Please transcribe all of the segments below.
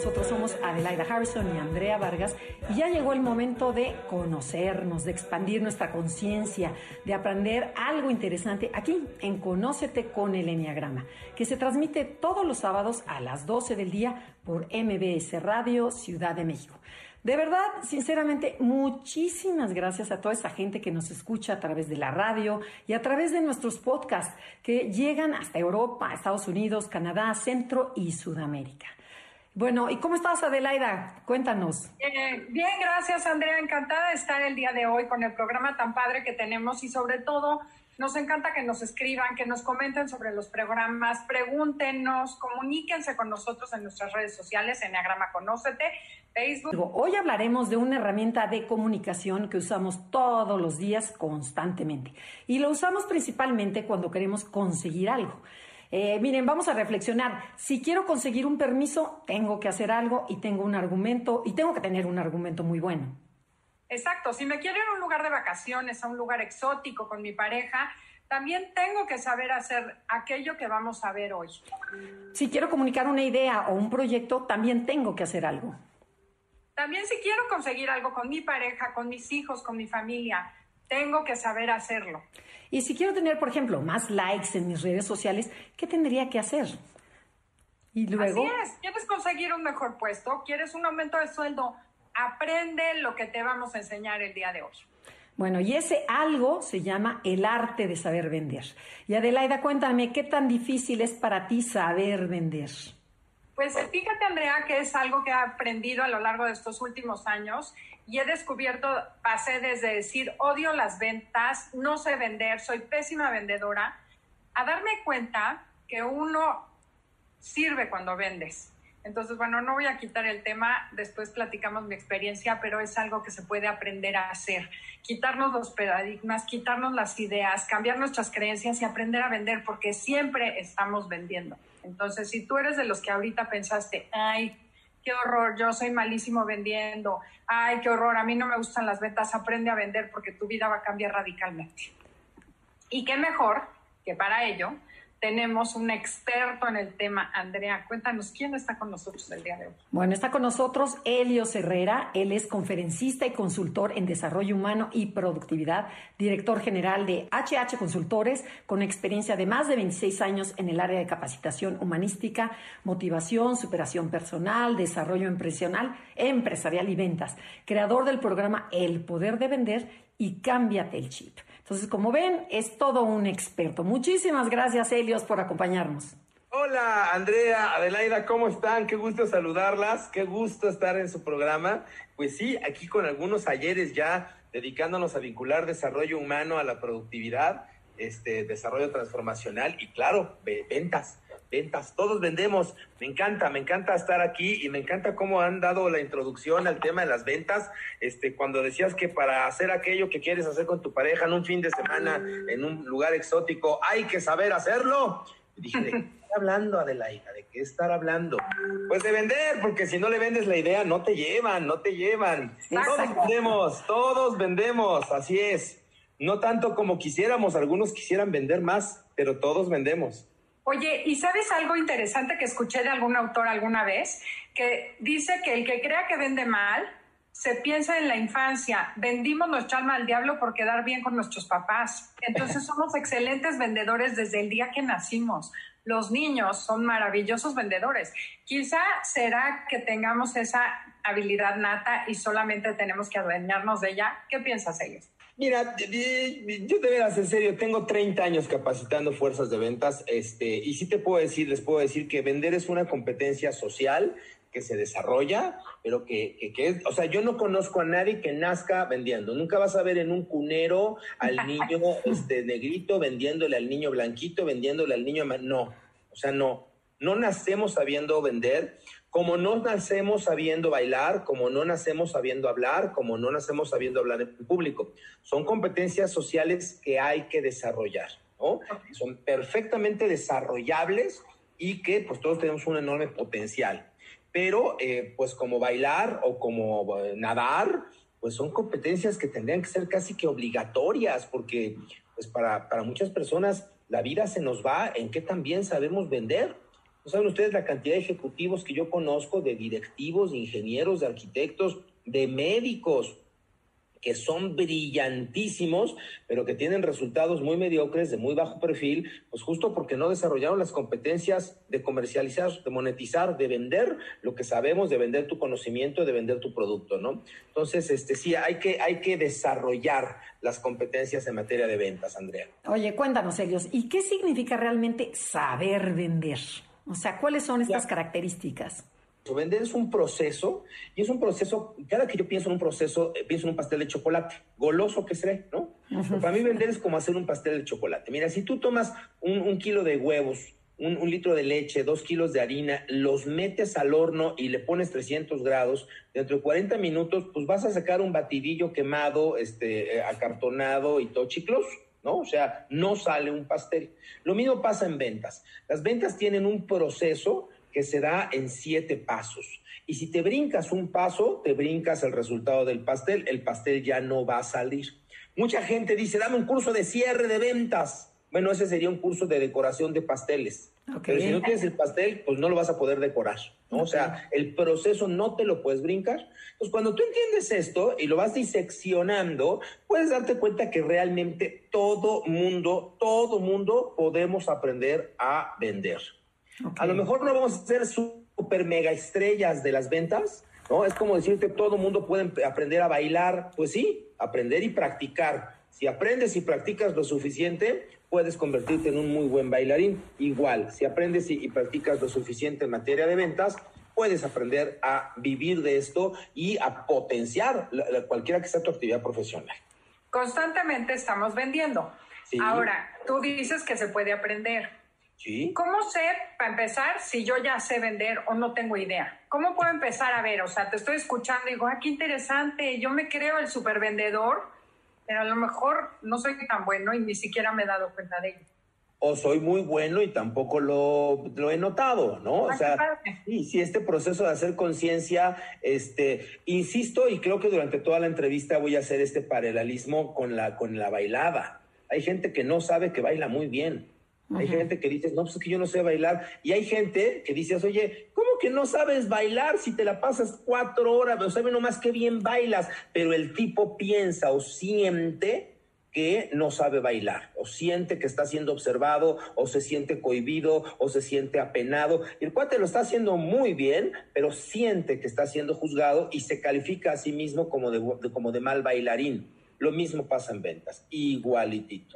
nosotros somos Adelaida Harrison y Andrea Vargas y ya llegó el momento de conocernos, de expandir nuestra conciencia, de aprender algo interesante aquí en Conócete con el Enneagrama, que se transmite todos los sábados a las 12 del día por MBS Radio Ciudad de México. De verdad, sinceramente, muchísimas gracias a toda esa gente que nos escucha a través de la radio y a través de nuestros podcasts que llegan hasta Europa, Estados Unidos, Canadá, Centro y Sudamérica. Bueno, ¿y cómo estás, Adelaida? Cuéntanos. Eh, bien, gracias, Andrea. Encantada de estar el día de hoy con el programa tan padre que tenemos y sobre todo nos encanta que nos escriban, que nos comenten sobre los programas, pregúntenos, comuníquense con nosotros en nuestras redes sociales, Enneagrama Conócete, Facebook. Hoy hablaremos de una herramienta de comunicación que usamos todos los días constantemente y lo usamos principalmente cuando queremos conseguir algo. Eh, miren, vamos a reflexionar. Si quiero conseguir un permiso, tengo que hacer algo y tengo un argumento y tengo que tener un argumento muy bueno. Exacto, si me quiero ir a un lugar de vacaciones, a un lugar exótico con mi pareja, también tengo que saber hacer aquello que vamos a ver hoy. Si quiero comunicar una idea o un proyecto, también tengo que hacer algo. También si quiero conseguir algo con mi pareja, con mis hijos, con mi familia, tengo que saber hacerlo. Y si quiero tener, por ejemplo, más likes en mis redes sociales, ¿qué tendría que hacer? Y luego... Así es, ¿quieres conseguir un mejor puesto? ¿Quieres un aumento de sueldo? Aprende lo que te vamos a enseñar el día de hoy. Bueno, y ese algo se llama el arte de saber vender. Y Adelaida, cuéntame, ¿qué tan difícil es para ti saber vender? Pues fíjate, Andrea, que es algo que he aprendido a lo largo de estos últimos años y he descubierto, pasé desde decir odio las ventas, no sé vender, soy pésima vendedora, a darme cuenta que uno sirve cuando vendes. Entonces, bueno, no voy a quitar el tema, después platicamos mi experiencia, pero es algo que se puede aprender a hacer. Quitarnos los paradigmas, quitarnos las ideas, cambiar nuestras creencias y aprender a vender, porque siempre estamos vendiendo. Entonces, si tú eres de los que ahorita pensaste, ay, qué horror, yo soy malísimo vendiendo, ay, qué horror, a mí no me gustan las ventas, aprende a vender porque tu vida va a cambiar radicalmente. Y qué mejor que para ello tenemos un experto en el tema. Andrea, cuéntanos quién está con nosotros el día de hoy. Bueno, está con nosotros Helios Herrera. Él es conferencista y consultor en desarrollo humano y productividad, director general de HH Consultores, con experiencia de más de 26 años en el área de capacitación humanística, motivación, superación personal, desarrollo empresarial, empresarial y ventas. Creador del programa El Poder de Vender y Cámbiate el Chip. Entonces, como ven, es todo un experto. Muchísimas gracias, Helios, por acompañarnos. Hola, Andrea, Adelaida, ¿cómo están? Qué gusto saludarlas, qué gusto estar en su programa. Pues sí, aquí con algunos ayeres ya dedicándonos a vincular desarrollo humano a la productividad, este desarrollo transformacional y claro, ventas ventas, todos vendemos. Me encanta, me encanta estar aquí y me encanta cómo han dado la introducción al tema de las ventas. Este, cuando decías que para hacer aquello que quieres hacer con tu pareja en un fin de semana, en un lugar exótico, hay que saber hacerlo. dije, ¿de qué está hablando Adelaida? ¿De qué estar hablando? Pues de vender, porque si no le vendes la idea, no te llevan, no te llevan. Todos vendemos, todos vendemos, así es. No tanto como quisiéramos, algunos quisieran vender más, pero todos vendemos. Oye, ¿y sabes algo interesante que escuché de algún autor alguna vez? Que dice que el que crea que vende mal, se piensa en la infancia, vendimos nuestra alma al diablo por quedar bien con nuestros papás. Entonces somos excelentes vendedores desde el día que nacimos. Los niños son maravillosos vendedores. Quizá será que tengamos esa habilidad nata y solamente tenemos que adueñarnos de ella. ¿Qué piensas, ellos? Mira, yo de veras, en serio, tengo 30 años capacitando fuerzas de ventas, este, y sí te puedo decir, les puedo decir que vender es una competencia social que se desarrolla, pero que, que, es, o sea, yo no conozco a nadie que nazca vendiendo. Nunca vas a ver en un cunero al niño este, negrito vendiéndole al niño blanquito, vendiéndole al niño, no, o sea, no, no nacemos sabiendo vender, Como no nacemos sabiendo bailar, como no nacemos sabiendo hablar, como no nacemos sabiendo hablar en público. Son competencias sociales que hay que desarrollar, ¿no? Son perfectamente desarrollables y que pues todos tenemos un enorme potencial. Pero eh, pues como bailar o como eh, nadar, pues son competencias que tendrían que ser casi que obligatorias, porque pues para, para muchas personas la vida se nos va en que también sabemos vender. No saben ustedes la cantidad de ejecutivos que yo conozco, de directivos, de ingenieros, de arquitectos, de médicos, que son brillantísimos, pero que tienen resultados muy mediocres, de muy bajo perfil, pues justo porque no desarrollaron las competencias de comercializar, de monetizar, de vender lo que sabemos, de vender tu conocimiento, de vender tu producto, ¿no? Entonces, este, sí, hay que, hay que desarrollar las competencias en materia de ventas, Andrea. Oye, cuéntanos, Elios, ¿y qué significa realmente saber vender? O sea, ¿cuáles son estas características? Vender es un proceso y es un proceso, cada que yo pienso en un proceso, eh, pienso en un pastel de chocolate, goloso que seré, ¿no? Para mí vender es como hacer un pastel de chocolate. Mira, si tú tomas un, kilo de huevos, un, litro de leche, dos kilos de harina, los metes al horno y le pones 300 grados, dentro de 40 minutos, pues vas a sacar un batidillo quemado, este, eh, acartonado y todo chicloso. ¿No? O sea, no sale un pastel. Lo mismo pasa en ventas. Las ventas tienen un proceso que se da en siete pasos. Y si te brincas un paso, te brincas el resultado del pastel, el pastel ya no va a salir. Mucha gente dice, dame un curso de cierre de ventas. Bueno, ese sería un curso de decoración de pasteles. Pero si no tienes el pastel, pues no lo vas a poder decorar. O sea, el proceso no te lo puedes brincar. Entonces, cuando tú entiendes esto y lo vas diseccionando, puedes darte cuenta que realmente todo mundo, todo mundo podemos aprender a vender. A lo mejor no vamos a ser super mega estrellas de las ventas, ¿no? Es como decirte, todo mundo puede aprender a bailar. Pues sí, aprender y practicar. Si aprendes y practicas lo suficiente, puedes convertirte en un muy buen bailarín. Igual, si aprendes y, practicas lo suficiente en materia de ventas, puedes aprender a vivir de esto y a potenciar cualquiera que sea tu actividad profesional. Constantemente estamos vendiendo. Ahora, tú dices que se puede aprender. ¿Cómo sé, para empezar, si yo ya sé vender o no tengo idea? ¿Cómo puedo empezar a ver? O sea, te estoy escuchando y digo, ah, qué interesante, yo me creo el supervendedor, pero a lo mejor no soy tan bueno y ni siquiera me he dado cuenta de ello. O soy muy bueno y tampoco lo, lo he notado, ¿no? o ah, sea, sí, sí, este proceso de hacer conciencia, este, insisto y creo que durante toda la entrevista voy a hacer este paralelismo con la, con la bailada. Hay gente que no sabe que baila muy bien hay gente que dice, no, pues es que yo no sé bailar. Y hay gente que dice, oye, ¿cómo que no sabes bailar si te la pasas cuatro horas? O sabe nomás qué bien bailas. Pero el tipo piensa o siente que no sabe bailar, o siente que está siendo observado, o se siente cohibido, o se siente apenado. El cuate lo está haciendo muy bien, pero siente que está siendo juzgado y se califica a sí mismo como de, como de mal bailarín. Lo mismo pasa en ventas, igualitito.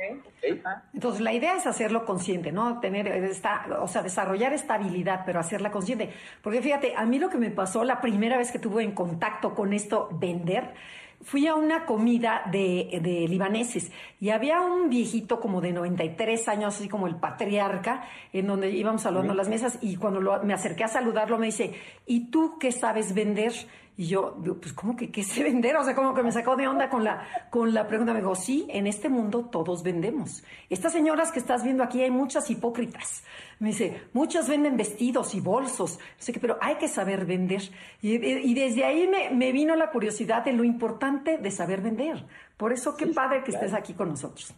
Entonces, la idea es hacerlo consciente, ¿no? Tener esta, o sea, desarrollar esta habilidad, pero hacerla consciente. Porque fíjate, a mí lo que me pasó la primera vez que tuve en contacto con esto, vender, fui a una comida de, de, libaneses y había un viejito como de 93 años, así como el patriarca, en donde íbamos saludando las mesas y cuando me acerqué a saludarlo me dice, ¿y tú qué sabes vender? Y yo, pues, ¿cómo que qué sé vender? O sea, como que me sacó de onda con la, con la pregunta. Me dijo, sí, en este mundo todos vendemos. Estas señoras que estás viendo aquí hay muchas hipócritas. Me dice, muchas venden vestidos y bolsos. Sé que, pero hay que saber vender. Y, desde ahí me, vino la curiosidad de lo importante de saber vender. Por eso, qué padre que estés aquí con nosotros.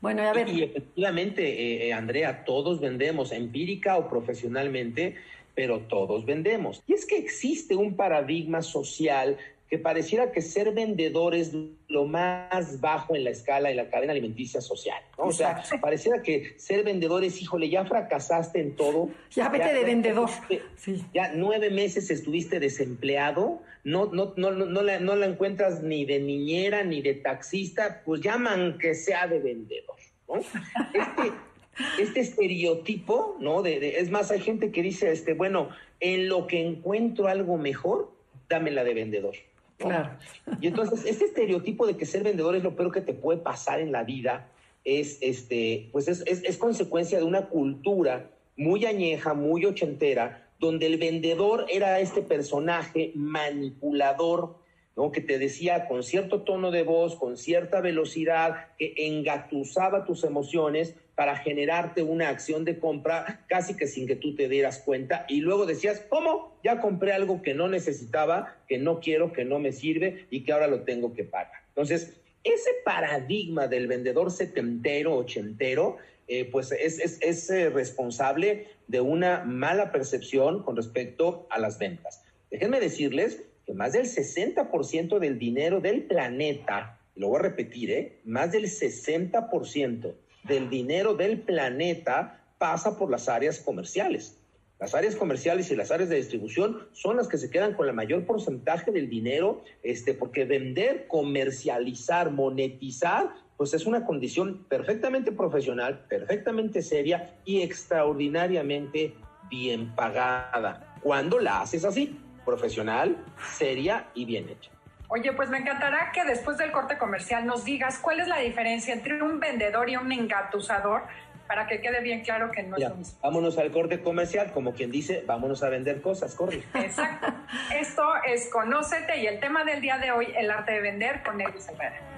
Bueno, a ver. Y, efectivamente, eh, eh, Andrea, todos vendemos, empírica o profesionalmente pero todos vendemos. Y es que existe un paradigma social que pareciera que ser vendedor es lo más bajo en la escala de la cadena alimenticia social, ¿no? O sea, pareciera que ser vendedor es, híjole, ya fracasaste en todo. Ya vete de vendedor. Ya nueve meses estuviste desempleado, no, no, no, no, la, no la encuentras ni de niñera ni de taxista, pues llaman que sea de vendedor, ¿no? Este, este estereotipo, ¿no? De, es más, hay gente que dice, este, bueno, en lo que encuentro algo mejor, dámela de vendedor. Claro. Y entonces, este estereotipo de que ser vendedor es lo peor que te puede pasar en la vida, es, este, pues es, es, es consecuencia de una cultura muy añeja, muy ochentera, donde el vendedor era este personaje manipulador, ¿no? que te decía con cierto tono de voz, con cierta velocidad, que engatusaba tus emociones para generarte una acción de compra casi que sin que tú te dieras cuenta y luego decías, ¿cómo? Ya compré algo que no necesitaba, que no quiero, que no me sirve y que ahora lo tengo que pagar. Entonces, ese paradigma del vendedor setentero, ochentero, eh, pues es, es, es eh, responsable de una mala percepción con respecto a las ventas. Déjenme decirles que más del 60% del dinero del planeta, lo voy a repetir, ¿eh? más del 60% del dinero del planeta pasa por las áreas comerciales. Las áreas comerciales y las áreas de distribución son las que se quedan con la mayor porcentaje del dinero, este, porque vender, comercializar, monetizar, pues es una condición perfectamente profesional, perfectamente seria y extraordinariamente bien pagada. Cuando la haces así, profesional, seria y bien hecha. Oye, pues me encantará que después del corte comercial nos digas cuál es la diferencia entre un vendedor y un engatusador para que quede bien claro que no es lo mismo. Vámonos al corte comercial, como quien dice, vámonos a vender cosas, corre. Exacto. Esto es Conócete y el tema del día de hoy, el arte de vender con Elvis Herrera.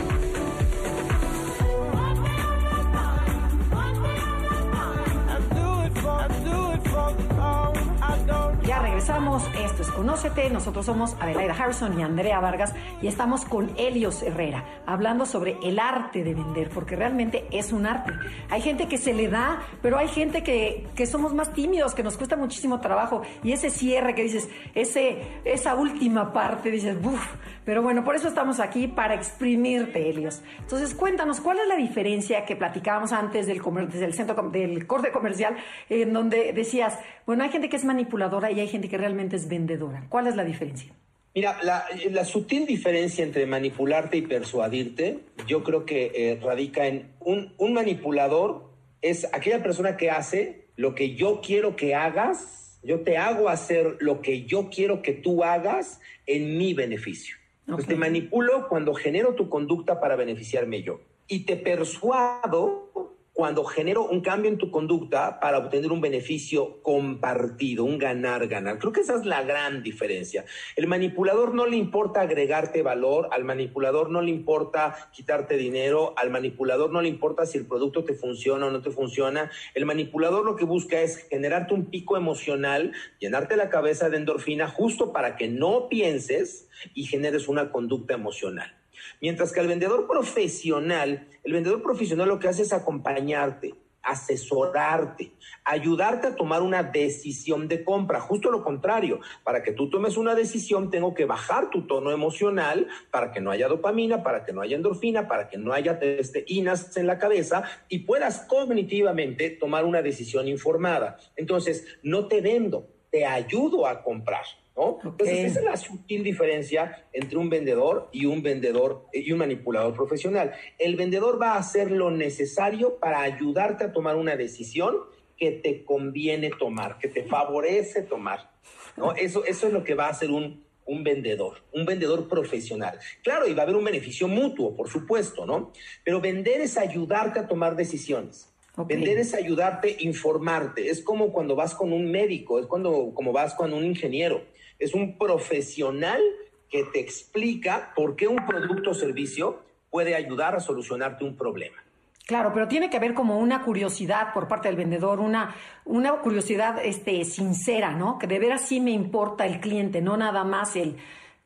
regresamos, esto es Conócete, nosotros somos Adelaida Harrison y Andrea Vargas y estamos con Helios Herrera, hablando sobre el arte de vender, porque realmente es un arte. Hay gente que se le da, pero hay gente que, que somos más tímidos, que nos cuesta muchísimo trabajo y ese cierre que dices, ese, esa última parte, dices, buf, pero bueno, por eso estamos aquí, para exprimirte, Helios. Entonces, cuéntanos, ¿cuál es la diferencia que platicábamos antes del, comer, del centro del corte comercial, en donde decías, bueno, hay gente que es manipuladora y hay gente que realmente es vendedora. ¿Cuál es la diferencia? Mira, la, la sutil diferencia entre manipularte y persuadirte, yo creo que eh, radica en un, un manipulador es aquella persona que hace lo que yo quiero que hagas, yo te hago hacer lo que yo quiero que tú hagas en mi beneficio. Pues te manipulo cuando genero tu conducta para beneficiarme yo. Y te persuado cuando genero un cambio en tu conducta para obtener un beneficio compartido, un ganar-ganar. Creo que esa es la gran diferencia. El manipulador no le importa agregarte valor, al manipulador no le importa quitarte dinero, al manipulador no le importa si el producto te funciona o no te funciona. El manipulador lo que busca es generarte un pico emocional, llenarte la cabeza de endorfina justo para que no pienses y generes una conducta emocional. Mientras que al vendedor profesional, el vendedor profesional lo que hace es acompañarte, asesorarte, ayudarte a tomar una decisión de compra. Justo lo contrario, para que tú tomes una decisión tengo que bajar tu tono emocional para que no haya dopamina, para que no haya endorfina, para que no haya testeinas en la cabeza y puedas cognitivamente tomar una decisión informada. Entonces, no te vendo, te ayudo a comprar. ¿No? Entonces, esa es la sutil diferencia entre un vendedor y un vendedor y un manipulador profesional. El vendedor va a hacer lo necesario para ayudarte a tomar una decisión que te conviene tomar, que te favorece tomar. ¿no? Eso, eso es lo que va a hacer un, un vendedor, un vendedor profesional. Claro, y va a haber un beneficio mutuo, por supuesto, ¿no? Pero vender es ayudarte a tomar decisiones. Okay. Vender es ayudarte, informarte. Es como cuando vas con un médico, es cuando como vas con un ingeniero. Es un profesional que te explica por qué un producto o servicio puede ayudar a solucionarte un problema. Claro, pero tiene que haber como una curiosidad por parte del vendedor, una, una curiosidad este, sincera, ¿no? Que de veras sí me importa el cliente, no nada más el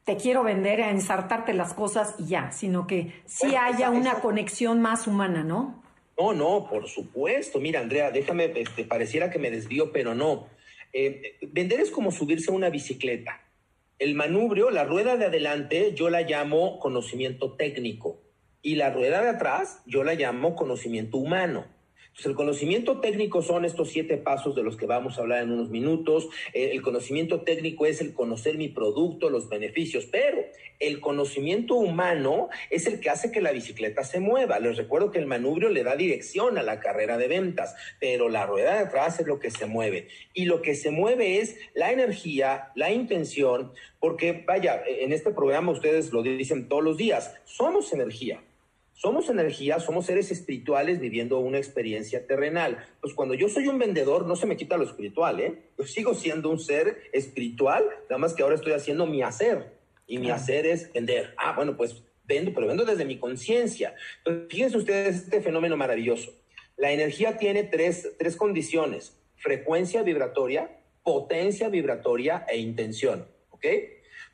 te quiero vender, a ensartarte las cosas y ya, sino que sí bueno, haya esa, una esa... conexión más humana, ¿no? No, no, por supuesto. Mira, Andrea, déjame, este, pareciera que me desvío, pero no. Eh, vender es como subirse a una bicicleta. El manubrio, la rueda de adelante, yo la llamo conocimiento técnico y la rueda de atrás, yo la llamo conocimiento humano. Entonces, el conocimiento técnico son estos siete pasos de los que vamos a hablar en unos minutos. Eh, el conocimiento técnico es el conocer mi producto, los beneficios, pero el conocimiento humano es el que hace que la bicicleta se mueva. Les recuerdo que el manubrio le da dirección a la carrera de ventas, pero la rueda de atrás es lo que se mueve. Y lo que se mueve es la energía, la intención, porque vaya, en este programa ustedes lo dicen todos los días, somos energía. Somos energía, somos seres espirituales viviendo una experiencia terrenal. Pues cuando yo soy un vendedor, no se me quita lo espiritual, ¿eh? Yo sigo siendo un ser espiritual, nada más que ahora estoy haciendo mi hacer. Y mi hacer es vender. Ah, bueno, pues vendo, pero vendo desde mi conciencia. Fíjense ustedes este fenómeno maravilloso. La energía tiene tres, tres condiciones: frecuencia vibratoria, potencia vibratoria e intención. ¿Ok?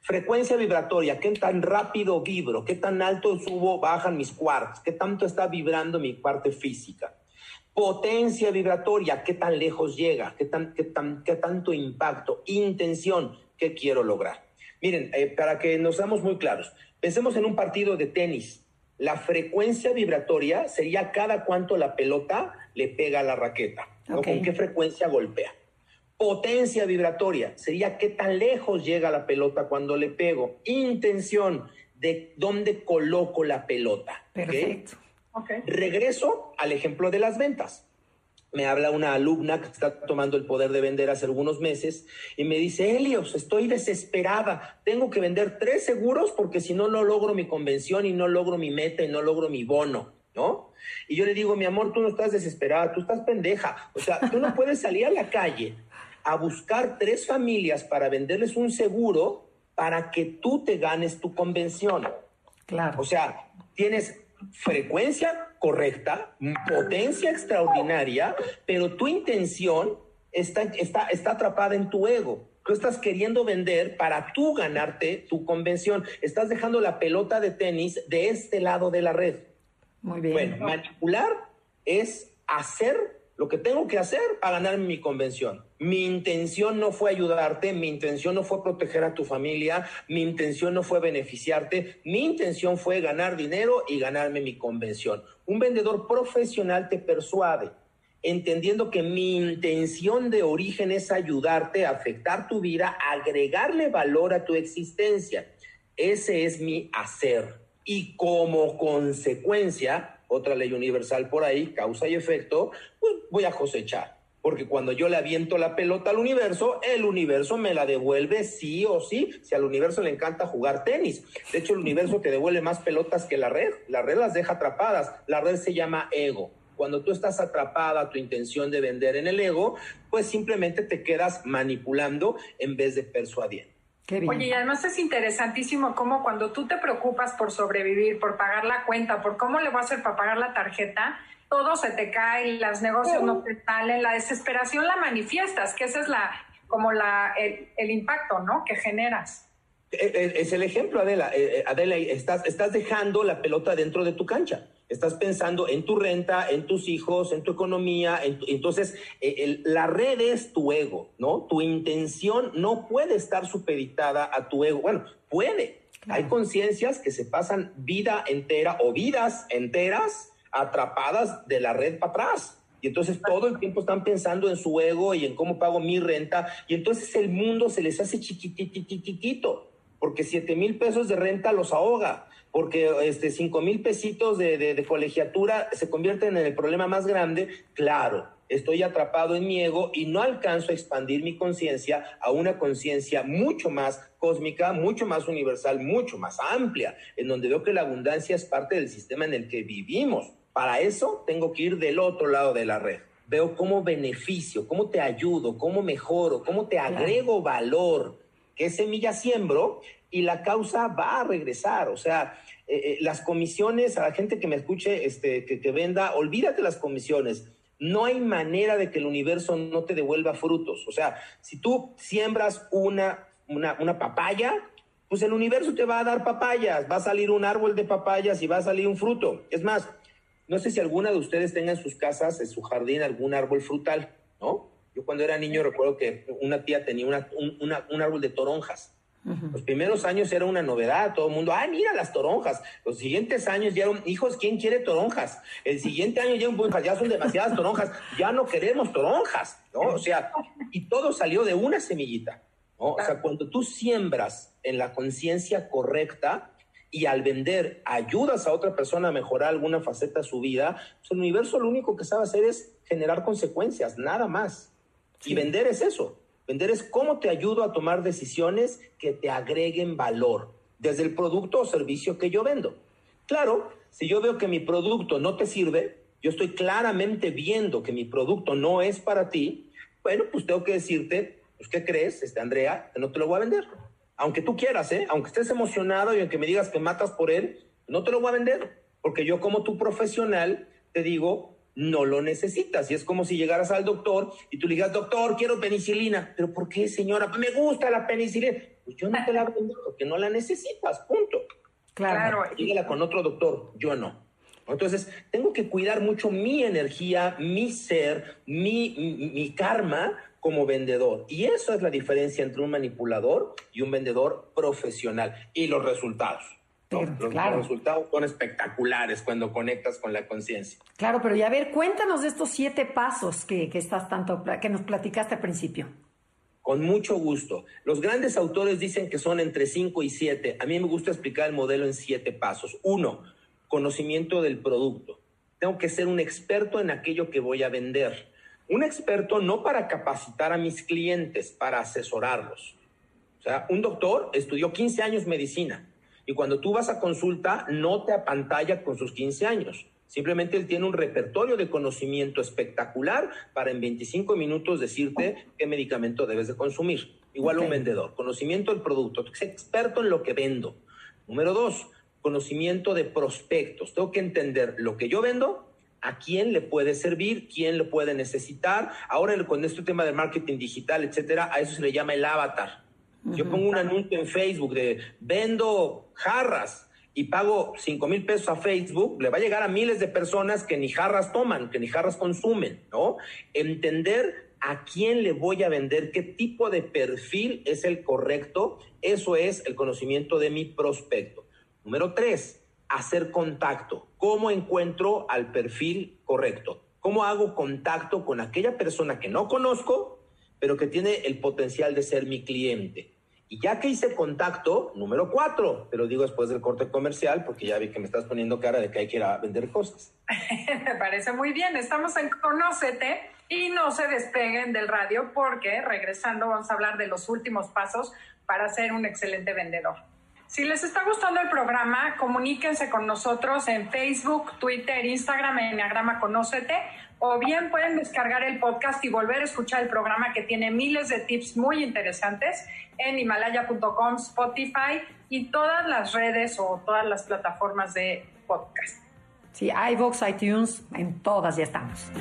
Frecuencia vibratoria, qué tan rápido vibro, qué tan alto subo, bajan mis quarks, qué tanto está vibrando mi parte física. Potencia vibratoria, qué tan lejos llega, qué, tan, qué, tan, qué tanto impacto. Intención, qué quiero lograr. Miren, eh, para que nos seamos muy claros, pensemos en un partido de tenis. La frecuencia vibratoria sería cada cuánto la pelota le pega a la raqueta, ¿no? con qué frecuencia golpea. Potencia vibratoria sería qué tan lejos llega la pelota cuando le pego. Intención de dónde coloco la pelota. Perfecto. Regreso al ejemplo de las ventas. Me habla una alumna que está tomando el poder de vender hace algunos meses y me dice, Helios, estoy desesperada. Tengo que vender tres seguros porque si no, no logro mi convención y no logro mi meta y no logro mi bono, ¿no? Y yo le digo, mi amor, tú no estás desesperada, tú estás pendeja. O sea, tú no puedes salir a la calle a buscar tres familias para venderles un seguro para que tú te ganes tu convención. Claro. O sea, tienes frecuencia correcta, potencia extraordinaria, pero tu intención está, está, está atrapada en tu ego. Tú estás queriendo vender para tú ganarte tu convención. Estás dejando la pelota de tenis de este lado de la red. Muy bien. Bueno, manipular es hacer lo que tengo que hacer para ganarme mi convención. Mi intención no fue ayudarte, mi intención no fue proteger a tu familia, mi intención no fue beneficiarte, mi intención fue ganar dinero y ganarme mi convención. Un vendedor profesional te persuade, entendiendo que mi intención de origen es ayudarte a afectar tu vida, agregarle valor a tu existencia. Ese es mi hacer. Y como consecuencia, otra ley universal por ahí, causa y efecto, pues voy a cosechar. Porque cuando yo le aviento la pelota al universo, el universo me la devuelve sí o sí. Si al universo le encanta jugar tenis. De hecho, el universo te devuelve más pelotas que la red. La red las deja atrapadas. La red se llama ego. Cuando tú estás atrapada a tu intención de vender en el ego, pues simplemente te quedas manipulando en vez de persuadiendo. Oye, y además es interesantísimo cómo cuando tú te preocupas por sobrevivir, por pagar la cuenta, por cómo le voy a hacer para pagar la tarjeta, todo se te cae, los negocios no te salen, la desesperación la manifiestas, que ese es la como la el, impacto, ¿no? Que generas. E, e, es el ejemplo, Adela. Eh, eh, Adela, estás, estás dejando la pelota dentro de tu cancha estás pensando en tu renta, en tus hijos, en tu economía. entonces, eh, la red es tu ego, ¿no? Tu intención no puede estar supeditada a tu ego. Bueno, puede. Hay conciencias que se pasan vida entera o vidas enteras atrapadas de la red para atrás. Y entonces todo el tiempo están pensando en su ego y en cómo pago mi renta. Y entonces el mundo se les hace chiquitititito, porque siete mil pesos de renta los ahoga porque este, cinco mil pesitos de, de, colegiatura se convierten en el problema más grande, claro, estoy atrapado en mi ego y no alcanzo a expandir mi conciencia a una conciencia mucho más cósmica, mucho más universal, mucho más amplia, en donde veo que la abundancia es parte del sistema en el que vivimos. Para eso tengo que ir del otro lado de la red. Veo cómo beneficio, cómo te ayudo, cómo mejoro, cómo te agrego valor, qué semilla siembro y la causa va a regresar. O sea, eh, eh, las comisiones, a la gente que me escuche, este, que, venda, olvídate las comisiones. No hay manera de que el universo no te devuelva frutos. O sea, si tú siembras una, una, una papaya, pues el universo te va a dar papayas, va a salir un árbol de papayas y va a salir un fruto. Es más, no sé si alguna de ustedes tenga en sus casas, en su jardín, algún árbol frutal, ¿no? Yo cuando era niño recuerdo que una tía tenía una, un, un árbol de toronjas Los primeros años era una novedad, todo el mundo, ah, mira las toronjas. Los siguientes años ya eran, hijos, ¿quién quiere toronjas? El siguiente año ya, ya son demasiadas toronjas, ya no queremos toronjas, ¿no? O sea, y todo salió de una semillita, ¿no? O sea, cuando tú siembras en la conciencia correcta, y al vender ayudas a otra persona a mejorar alguna faceta de su vida, pues el universo lo único que sabe hacer es generar consecuencias, nada más. Y vender es eso. Vender es cómo te ayudo a tomar decisiones que te agreguen valor desde el producto o servicio que yo vendo. Claro, si yo veo que mi producto no te sirve, yo estoy claramente viendo que mi producto no es para ti, bueno, pues tengo que decirte, pues, ¿qué crees, este Andrea? Que no te lo voy a vender aunque tú quieras, ¿eh? aunque estés emocionado y aunque me digas que matas por él, no te lo voy a vender, porque yo como tu profesional te digo, no lo necesitas. Y es como si llegaras al doctor y tú le digas, doctor, quiero penicilina. ¿Pero por qué, señora? Me gusta la penicilina. Pues yo no te la vendo porque no la necesitas, punto. Claro. Dígala con otro doctor, yo no. Entonces, tengo que cuidar mucho mi energía, mi ser, mi, mi karma como vendedor. Y eso es la diferencia entre un manipulador y un vendedor profesional. Y los resultados. Los, resultados son espectaculares cuando conectas con la conciencia. Claro, pero ya a ver, cuéntanos de estos siete pasos que, que, estás tanto, que nos platicaste al principio. Con mucho gusto. Los grandes autores dicen que son entre cinco y siete. A mí me gusta explicar el modelo en siete pasos. Uno, conocimiento del producto. Tengo que ser un experto en aquello que voy a vender un experto no para capacitar a mis clientes, para asesorarlos. O sea, un doctor estudió 15 años medicina y cuando tú vas a consulta no te apantalla con sus 15 años. Simplemente él tiene un repertorio de conocimiento espectacular para en 25 minutos decirte qué medicamento debes de consumir. Igual un vendedor, conocimiento del producto, experto en lo que vendo. Número dos, conocimiento de prospectos. Tengo que entender lo que yo vendo a quién le puede servir, quién lo puede necesitar. Ahora con este tema de marketing digital, etcétera, a eso se le llama el avatar. Yo pongo un anuncio en Facebook de vendo jarras y pago 5 mil pesos a Facebook, le va a llegar a miles de personas que ni jarras toman, que ni jarras consumen, ¿no? Entender a quién le voy a vender, qué tipo de perfil es el correcto, eso es el conocimiento de mi prospecto. Número tres, hacer contacto. ¿Cómo encuentro al perfil correcto? ¿Cómo hago contacto con aquella persona que no conozco, pero que tiene el potencial de ser mi cliente? Y ya que hice contacto, número cuatro, te lo digo después del corte comercial, porque ya vi que me estás poniendo cara de que hay que ir a vender cosas. me parece muy bien. Estamos en Conócete y no se despeguen del radio porque regresando vamos a hablar de los últimos pasos para ser un excelente vendedor. Si les está gustando el programa, comuníquense con nosotros en Facebook, Twitter, Instagram, Enneagrama Conócete, o bien pueden descargar el podcast y volver a escuchar el programa que tiene miles de tips muy interesantes en himalaya.com, Spotify y todas las redes o todas las plataformas de podcast. Sí, iVoox, iTunes, en todas ya estamos.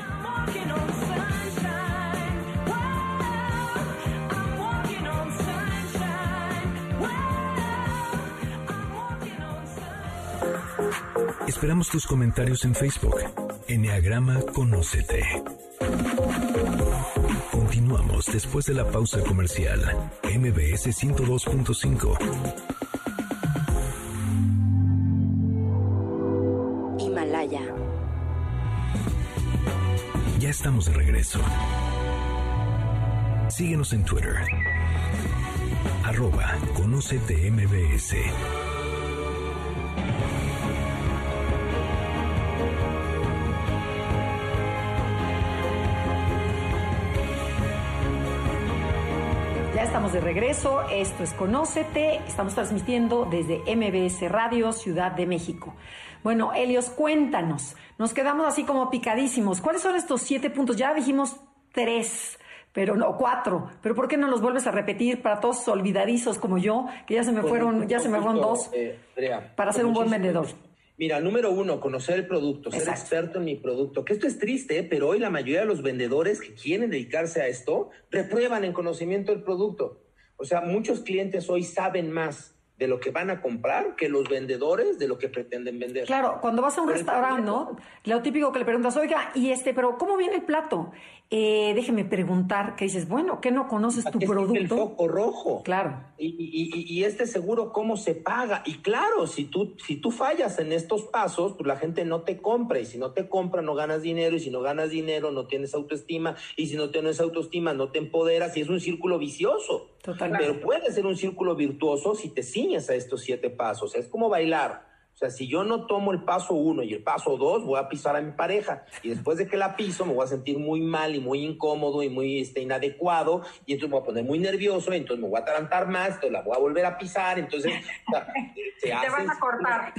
Esperamos tus comentarios en Facebook. Enneagrama Conócete. Continuamos después de la pausa comercial. MBS 102.5. Himalaya. Ya estamos de regreso. Síguenos en Twitter. Arroba Conócete MBS. Estamos de regreso. Esto es Conócete. Estamos transmitiendo desde MBS Radio, Ciudad de México. Bueno, Helios, cuéntanos. Nos quedamos así como picadísimos. ¿Cuáles son estos siete puntos? Ya dijimos tres pero no cuatro. Pero ¿por qué no los vuelves a repetir para todos olvidadizos como yo, que ya se me fueron, ya se me fueron dos, eh, para ser un buen vendedor? Mira, número uno, conocer el producto, ser experto en mi producto. Que esto es triste, pero hoy la mayoría de los vendedores que quieren dedicarse a esto reprueban en conocimiento del producto. O sea, muchos clientes hoy saben más de lo que van a comprar que los vendedores de lo que pretenden vender. Claro, cuando vas a un restaurante, ¿no? Lo típico que le preguntas, oiga, y este, pero ¿cómo viene el plato? Eh, déjeme preguntar, que dices, bueno, ¿qué no conoces tu producto? El foco rojo. Claro. Y, y, y, este seguro, ¿cómo se paga? Y claro, si tú, si tú fallas en estos pasos, pues la gente no te compra. Y si no te compra, no ganas dinero. Y si no ganas dinero, no tienes autoestima. Y si no tienes autoestima, no te empoderas. Y es un círculo vicioso. Totalmente. Pero puede ser un círculo virtuoso si te ciñes a estos siete pasos. Es como bailar o sea, si yo no tomo el paso uno y el paso dos, voy a pisar a mi pareja. Y después de que la piso, me voy a sentir muy mal y muy incómodo y muy este, inadecuado. Y entonces me voy a poner muy nervioso. Y entonces me voy a atarantar más. Entonces la voy a volver a pisar. Entonces. te vas a cortar.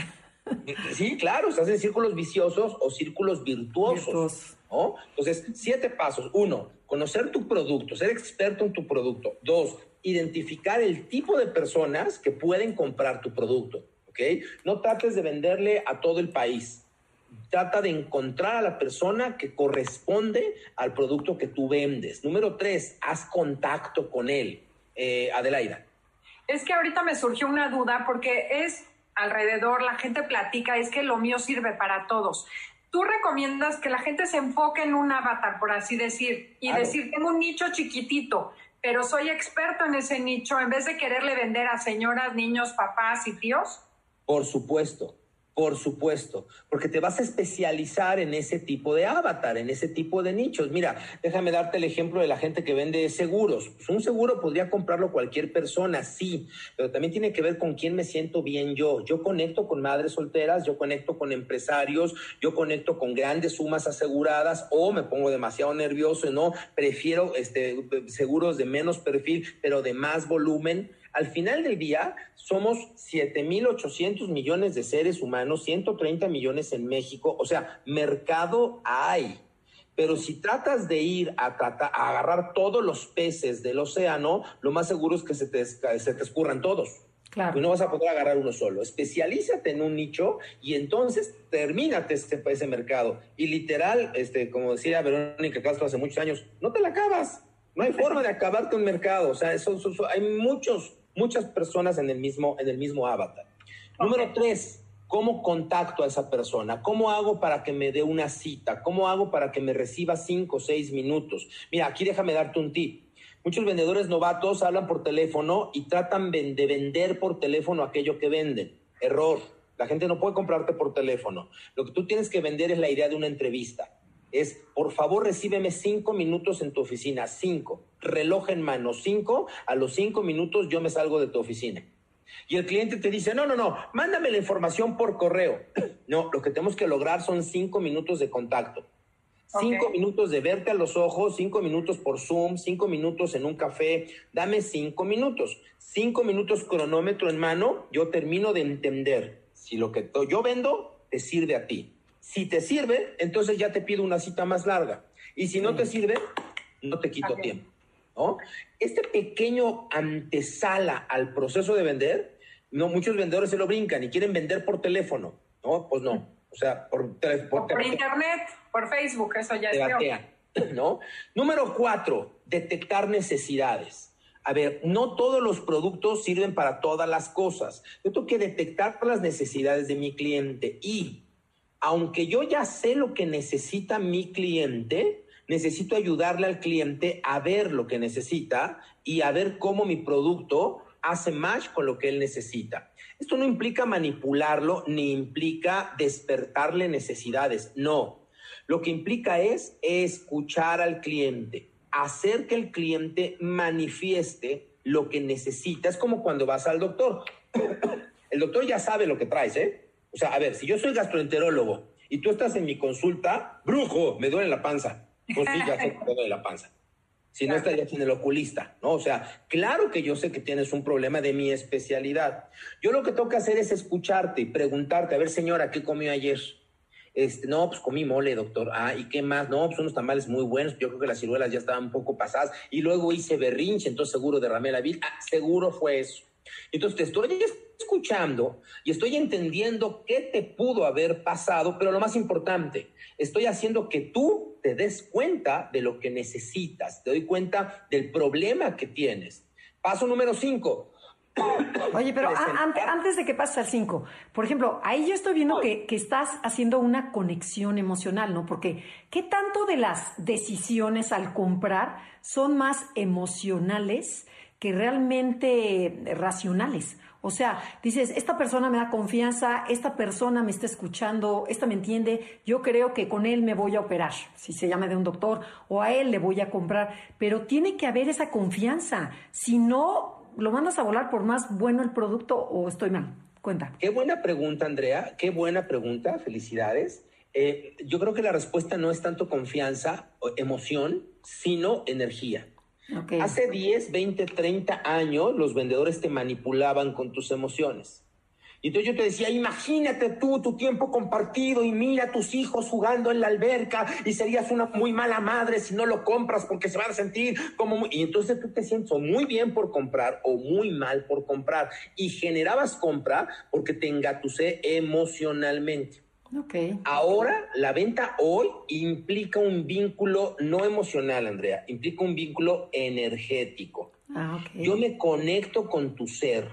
Sí, claro, se hacen círculos viciosos o círculos virtuosos. ¿no? Entonces, siete pasos. Uno, conocer tu producto, ser experto en tu producto. Dos, identificar el tipo de personas que pueden comprar tu producto. No trates de venderle a todo el país. Trata de encontrar a la persona que corresponde al producto que tú vendes. Número tres, haz contacto con él. Eh, Adelaida. Es que ahorita me surgió una duda porque es alrededor, la gente platica, es que lo mío sirve para todos. ¿Tú recomiendas que la gente se enfoque en un avatar, por así decir, y decir, tengo un nicho chiquitito, pero soy experto en ese nicho, en vez de quererle vender a señoras, niños, papás y tíos? Por supuesto, por supuesto, porque te vas a especializar en ese tipo de avatar, en ese tipo de nichos. Mira, déjame darte el ejemplo de la gente que vende seguros. Pues un seguro podría comprarlo cualquier persona, sí, pero también tiene que ver con quién me siento bien yo. Yo conecto con madres solteras, yo conecto con empresarios, yo conecto con grandes sumas aseguradas o me pongo demasiado nervioso, no, prefiero este, seguros de menos perfil, pero de más volumen al final del día, somos 7.800 millones de seres humanos, 130 millones en México, o sea, mercado hay. Pero si tratas de ir a, agarrar todos los peces del océano, lo más seguro es que se te, se te escurran todos. Claro. Y no vas a poder agarrar uno solo. Especialízate en un nicho y entonces termínate este, ese mercado. Y literal, este, como decía Verónica Castro hace muchos años, no te la acabas. No hay forma de acabarte un mercado. O sea, eso, hay muchos muchas personas en el mismo, en el mismo avatar. Número tres, ¿cómo contacto a esa persona? ¿Cómo hago para que me dé una cita? ¿Cómo hago para que me reciba cinco o seis minutos? Mira, aquí déjame darte un tip. Muchos vendedores novatos hablan por teléfono y tratan de vender por teléfono aquello que venden. Error. La gente no puede comprarte por teléfono. Lo que tú tienes que vender es la idea de una entrevista es, por favor, recíbeme cinco minutos en tu oficina, cinco, reloj en mano, cinco, a los cinco minutos yo me salgo de tu oficina. Y el cliente te dice, no, no, no, mándame la información por correo. No, lo que tenemos que lograr son cinco minutos de contacto. Cinco minutos de verte a los ojos, cinco minutos por Zoom, cinco minutos en un café. Dame cinco minutos. Cinco minutos cronómetro en mano, yo termino de entender si lo que yo vendo te sirve a ti. Si te sirve, entonces ya te pido una cita más larga. Y si no te sirve, no te quito tiempo. ¿no? Este pequeño antesala al proceso de vender, no, muchos vendedores se lo brincan y quieren vender por teléfono. No, pues no. O sea, por, por, por internet, por Facebook, eso ya es ¿no? Número cuatro, detectar necesidades. A ver, no todos los productos sirven para todas las cosas. Yo tengo que detectar las necesidades de mi cliente y aunque yo ya sé lo que necesita mi cliente, necesito ayudarle al cliente a ver lo que necesita y a ver cómo mi producto hace match con lo que él necesita. Esto no implica manipularlo ni implica despertarle necesidades, no. Lo que implica es escuchar al cliente, hacer que el cliente manifieste lo que necesita. Es como cuando vas al doctor. El doctor ya sabe lo que traes, ¿eh? O sea, a ver, si yo soy gastroenterólogo y tú estás en mi consulta, brujo, me duele la panza. Pues sí, ya sé que me duele la panza. Si no estarías en el oculista, ¿no? O sea, claro que yo sé que tienes un problema de mi especialidad. Yo lo que tengo que hacer es escucharte y preguntarte, a ver, señora, ¿qué comió ayer? Este, no, pues comí mole, doctor. Ah, ¿y qué más? No, pues unos tamales muy buenos. Yo creo que las ciruelas ya estaban un poco pasadas. Y luego hice berrinche, entonces seguro derramé la vida. Ah, seguro fue eso. Entonces te estoy escuchando y estoy entendiendo qué te pudo haber pasado, pero lo más importante, estoy haciendo que tú te des cuenta de lo que necesitas, te doy cuenta del problema que tienes. Paso número cinco, Oye, pero antes de que pases al 5, por ejemplo, ahí yo estoy viendo que, que, estás haciendo una conexión emocional, ¿no? Porque, ¿qué tanto de las decisiones al comprar son más emocionales que realmente racionales? O sea, dices, esta persona me da confianza, esta persona me está escuchando, esta me entiende, yo creo que con él me voy a operar, si se llama de un doctor, o a él le voy a comprar, pero tiene que haber esa confianza, si no, lo mandas a volar por más bueno el producto o estoy mal. Cuenta. Qué buena pregunta, Andrea, qué buena pregunta, felicidades. Eh, yo creo que la respuesta no es tanto confianza emoción, sino energía. Hace 10, 20, 30 años los vendedores te manipulaban con tus emociones. Y entonces yo te decía, imagínate tú tu tiempo compartido y mira tus hijos jugando en la alberca y serías una muy mala madre si no lo compras porque se van a sentir como. Y entonces tú te sientes muy bien por comprar o muy mal por comprar y generabas compra porque te engatusé emocionalmente. Ahora, la venta hoy implica un vínculo no emocional, Andrea, implica un vínculo energético. Ah, Yo me conecto con tu ser.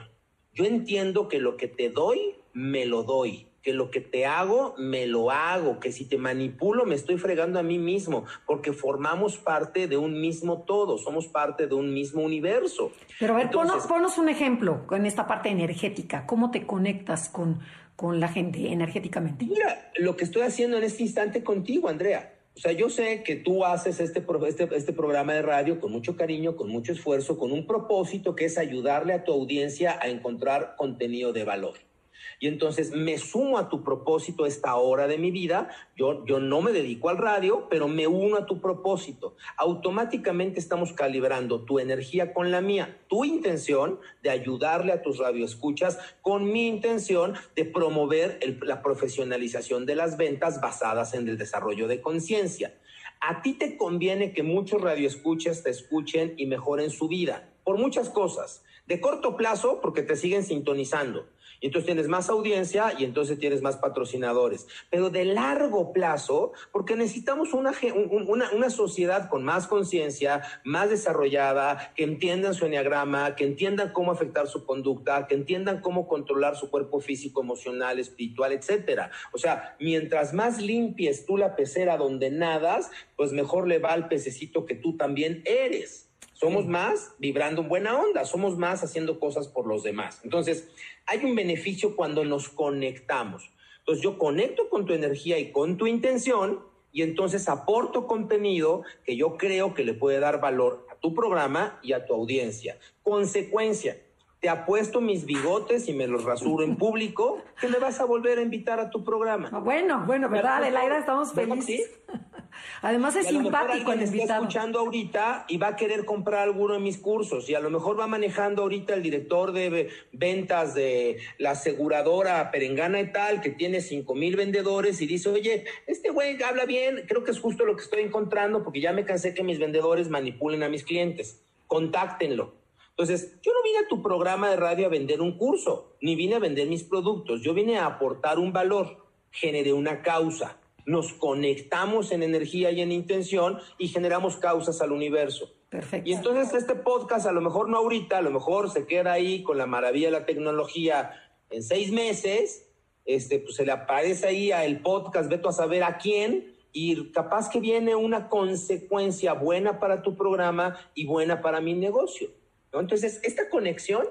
Yo entiendo que lo que te doy, me lo doy. Que lo que te hago, me lo hago. Que si te manipulo, me estoy fregando a mí mismo. Porque formamos parte de un mismo todo. Somos parte de un mismo universo. Pero a ver, ponos un ejemplo en esta parte energética. ¿Cómo te conectas con, con la gente energéticamente? Mira, lo que estoy haciendo en este instante contigo, Andrea. O sea, yo sé que tú haces este, este, este programa de radio con mucho cariño, con mucho esfuerzo, con un propósito que es ayudarle a tu audiencia a encontrar contenido de valor. Y entonces me sumo a tu propósito esta hora de mi vida. Yo, yo no me dedico al radio, pero me uno a tu propósito. Automáticamente estamos calibrando tu energía con la mía, tu intención de ayudarle a tus radioescuchas con mi intención de promover la profesionalización de las ventas basadas en el desarrollo de conciencia. A ti te conviene que muchos radioescuchas te escuchen y mejoren su vida por muchas cosas. De corto plazo, porque te siguen sintonizando y entonces tienes más audiencia y entonces tienes más patrocinadores. Pero de largo plazo, porque necesitamos una, una, una sociedad con más conciencia, más desarrollada, que entiendan su enneagrama, que entiendan cómo afectar su conducta, que entiendan cómo controlar su cuerpo físico, emocional, espiritual, etcétera. O sea, mientras más limpies tú la pecera donde nadas, pues mejor le va al pececito que tú también eres. Somos más vibrando en buena onda, somos más haciendo cosas por los demás. Entonces, hay un beneficio cuando nos conectamos. Entonces, yo conecto con tu energía y con tu intención y entonces aporto contenido que yo creo que le puede dar valor a tu programa y a tu audiencia. Consecuencia, te apuesto mis bigotes y me los rasuro en público, que me vas a volver a invitar a tu programa. Bueno, bueno, ¿verdad, Adelaida? Estamos felices. Además es simpático el invitado. está escuchando ahorita y va a querer comprar alguno de mis cursos y a lo mejor va manejando ahorita el director de ventas de la aseguradora Perengana y tal que tiene cinco mil vendedores y dice, oye, este güey habla bien, creo que es justo lo que estoy encontrando porque ya me cansé que mis vendedores manipulen a mis clientes. Contáctenlo. Entonces, yo no vine a tu programa de radio a vender un curso, ni vine a vender mis productos, yo vine a aportar un valor, generé una causa nos conectamos en energía y en intención y generamos causas al universo. Perfecto. Y entonces este podcast, a lo mejor no ahorita, a lo mejor se queda ahí con la maravilla de la tecnología en seis meses, este, pues se le aparece ahí a el podcast, veto a saber a quién, y capaz que viene una consecuencia buena para tu programa y buena para mi negocio. ¿no? Entonces, esta conexión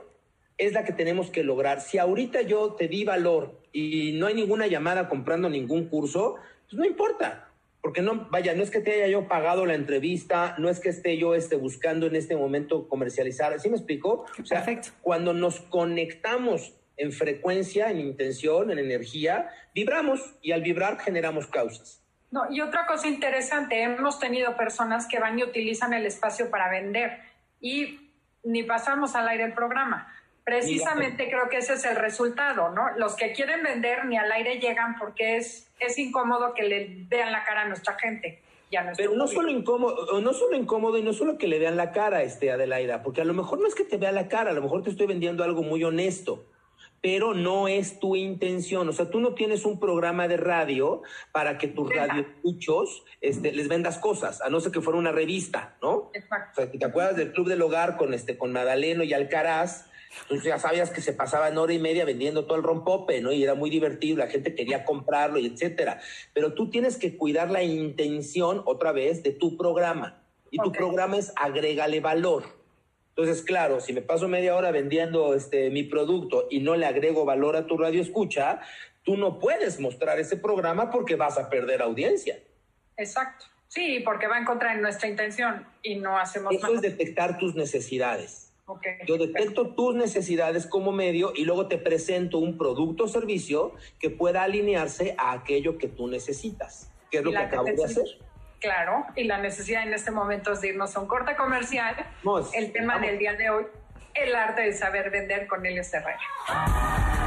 es la que tenemos que lograr. Si ahorita yo te di valor y no hay ninguna llamada comprando ningún curso, pues no importa, porque no, vaya, no es que te haya yo pagado la entrevista, no es que esté yo esté buscando en este momento comercializar, ¿sí me explico? O sea, Perfecto. cuando nos conectamos en frecuencia, en intención, en energía, vibramos y al vibrar generamos causas. No, y otra cosa interesante, hemos tenido personas que van y utilizan el espacio para vender y ni pasamos al aire el programa. Precisamente creo que ese es el resultado, ¿no? Los que quieren vender ni al aire llegan porque es, es incómodo que le vean la cara a nuestra gente. Ya Pero no solo incómodo, no solo incómodo y no solo que le vean la cara, este Adelaida, porque a lo mejor no es que te vea la cara, a lo mejor te estoy vendiendo algo muy honesto, pero no es tu intención. O sea, tú no tienes un programa de radio para que tus radioescuchos este, les vendas cosas, a no ser que fuera una revista, ¿no? Exacto. O sea, ¿te acuerdas del Club del Hogar con, este, con Madaleno y Alcaraz? Entonces ya sabías que se pasaban hora y media vendiendo todo el rompope, ¿no? Y era muy divertido, la gente quería comprarlo y etcétera. Pero tú tienes que cuidar la intención otra vez de tu programa. Y tu programa es agrégale valor. Entonces, claro, si me paso media hora vendiendo este, mi producto y no le agrego valor a tu radio escucha, tú no puedes mostrar ese programa porque vas a perder audiencia. Exacto. Sí, porque va en contra de nuestra intención y no hacemos Eso es detectar tus necesidades. Yo detecto tus necesidades como medio y luego te presento un producto o servicio que pueda alinearse a aquello que tú necesitas, que es lo que acabo de hacer. Claro, y la necesidad en este momento es de irnos a un corte comercial. el tema del día de hoy, el arte de saber vender con Elio Herrera.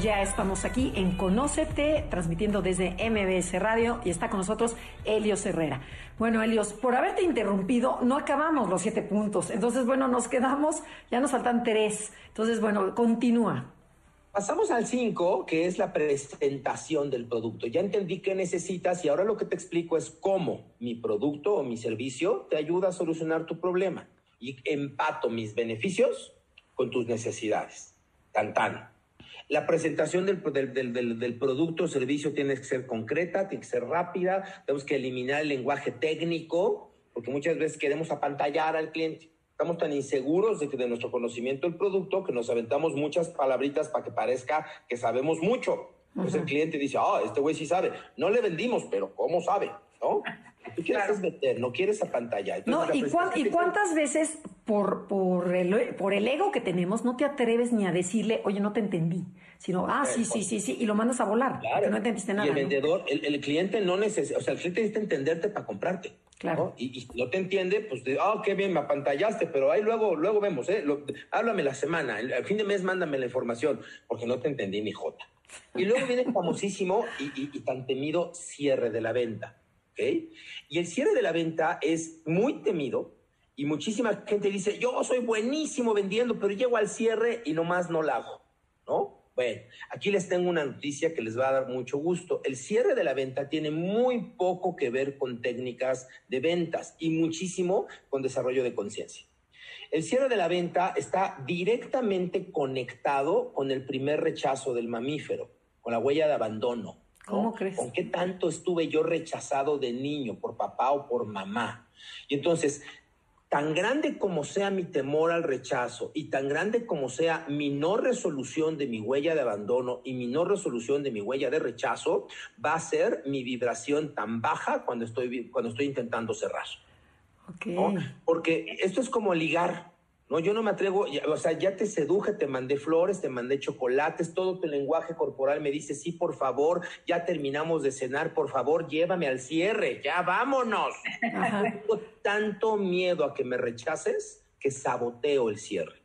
Ya estamos aquí en Conócete, transmitiendo desde MBS Radio y está con nosotros Helios Herrera. Bueno, Helios, por haberte interrumpido, no acabamos los siete puntos. Entonces, bueno, nos quedamos, ya nos faltan tres. Entonces, bueno, continúa. Pasamos al cinco, que es la presentación del producto. Ya entendí qué necesitas y ahora lo que te explico es cómo mi producto o mi servicio te ayuda a solucionar tu problema y empato mis beneficios con tus necesidades. Tan. La presentación del, del, producto o servicio tiene que ser concreta, tiene que ser rápida, tenemos que eliminar el lenguaje técnico, porque muchas veces queremos apantallar al cliente. Estamos tan inseguros de, de nuestro conocimiento del producto que nos aventamos muchas palabritas para que parezca que sabemos mucho. Entonces el cliente dice, ah, este güey sí sabe. No le vendimos, pero ¿cómo sabe? ¿No? Tú quieres meter, no quieres apantallar. no, ¿y, ¿y cuántas veces por, por, el, por el ego que tenemos no te atreves ni a decirle, oye, no te entendí? Sino, ah, sí, sí, sí, sí, y lo mandas a volar, claro. no entendiste nada. Y el vendedor, el, cliente no necesita, o sea, el cliente necesita entenderte para comprarte. Claro. Y, y, no te entiende, pues, ah, qué bien, me apantallaste, pero ahí luego, luego vemos, ¿eh? háblame la semana, al fin de mes mándame la información, porque no te entendí ni jota. Y luego viene el famosísimo y, y tan temido cierre de la venta. Y el cierre de la venta es muy temido y muchísima gente dice, yo soy buenísimo vendiendo, pero llego al cierre y nomás no lo hago, ¿no? Bueno, aquí les tengo una noticia que les va a dar mucho gusto. El cierre de la venta tiene muy poco que ver con técnicas de ventas y muchísimo con desarrollo de conciencia. El cierre de la venta está directamente conectado con el primer rechazo del mamífero, con la huella de abandono. ¿Cómo crees? ¿Con qué tanto estuve yo rechazado de niño por papá o por mamá? Y entonces, tan grande como sea mi temor al rechazo y tan grande como sea mi no resolución de mi huella de abandono y mi no resolución de mi huella de rechazo, va a ser mi vibración tan baja cuando estoy, cuando estoy intentando cerrar. Okay. Porque esto es como ligar. No, yo no me atrevo, o sea, ya te seduje, te mandé flores, te mandé chocolates, todo tu lenguaje corporal me dice, sí, por favor, ya terminamos de cenar, por favor, llévame al cierre, ya vámonos. Tengo tanto miedo a que me rechaces que saboteo el cierre.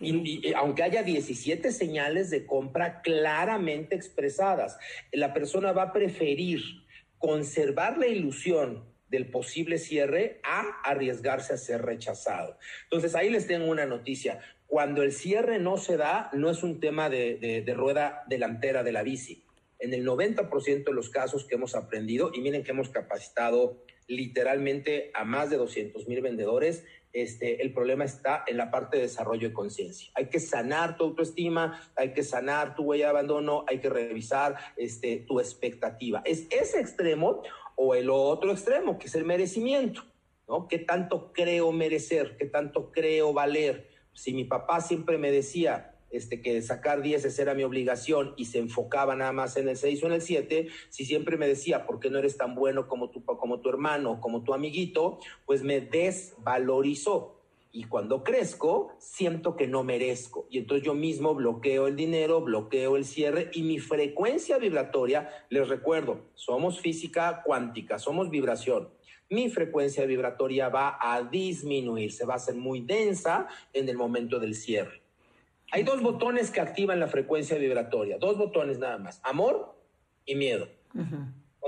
Y, aunque haya 17 señales de compra claramente expresadas, la persona va a preferir conservar la ilusión del posible cierre a arriesgarse a ser rechazado. Entonces ahí les tengo una noticia. Cuando el cierre no se da, no es un tema de, rueda delantera de la bici. En el 90% de los casos que hemos aprendido, y miren que hemos capacitado literalmente a más de 200 mil vendedores, este, el problema está en la parte de desarrollo de conciencia. Hay que sanar tu autoestima, hay que sanar tu huella de abandono, hay que revisar este, tu expectativa. Es ese extremo o el otro extremo, que es el merecimiento, ¿no? ¿Qué tanto creo merecer? ¿Qué tanto creo valer? Si mi papá siempre me decía este, que sacar 10 era mi obligación y se enfocaba nada más en el 6 o en el 7, si siempre me decía, ¿por qué no eres tan bueno como tu, como tu hermano, como tu amiguito? Pues me desvalorizó. Y cuando crezco, siento que no merezco. Y entonces yo mismo bloqueo el dinero, bloqueo el cierre y mi frecuencia vibratoria, les recuerdo, somos física cuántica, somos vibración. Mi frecuencia vibratoria va a disminuir, se va a hacer muy densa en el momento del cierre. Hay dos botones que activan la frecuencia vibratoria, dos botones nada más, amor y miedo.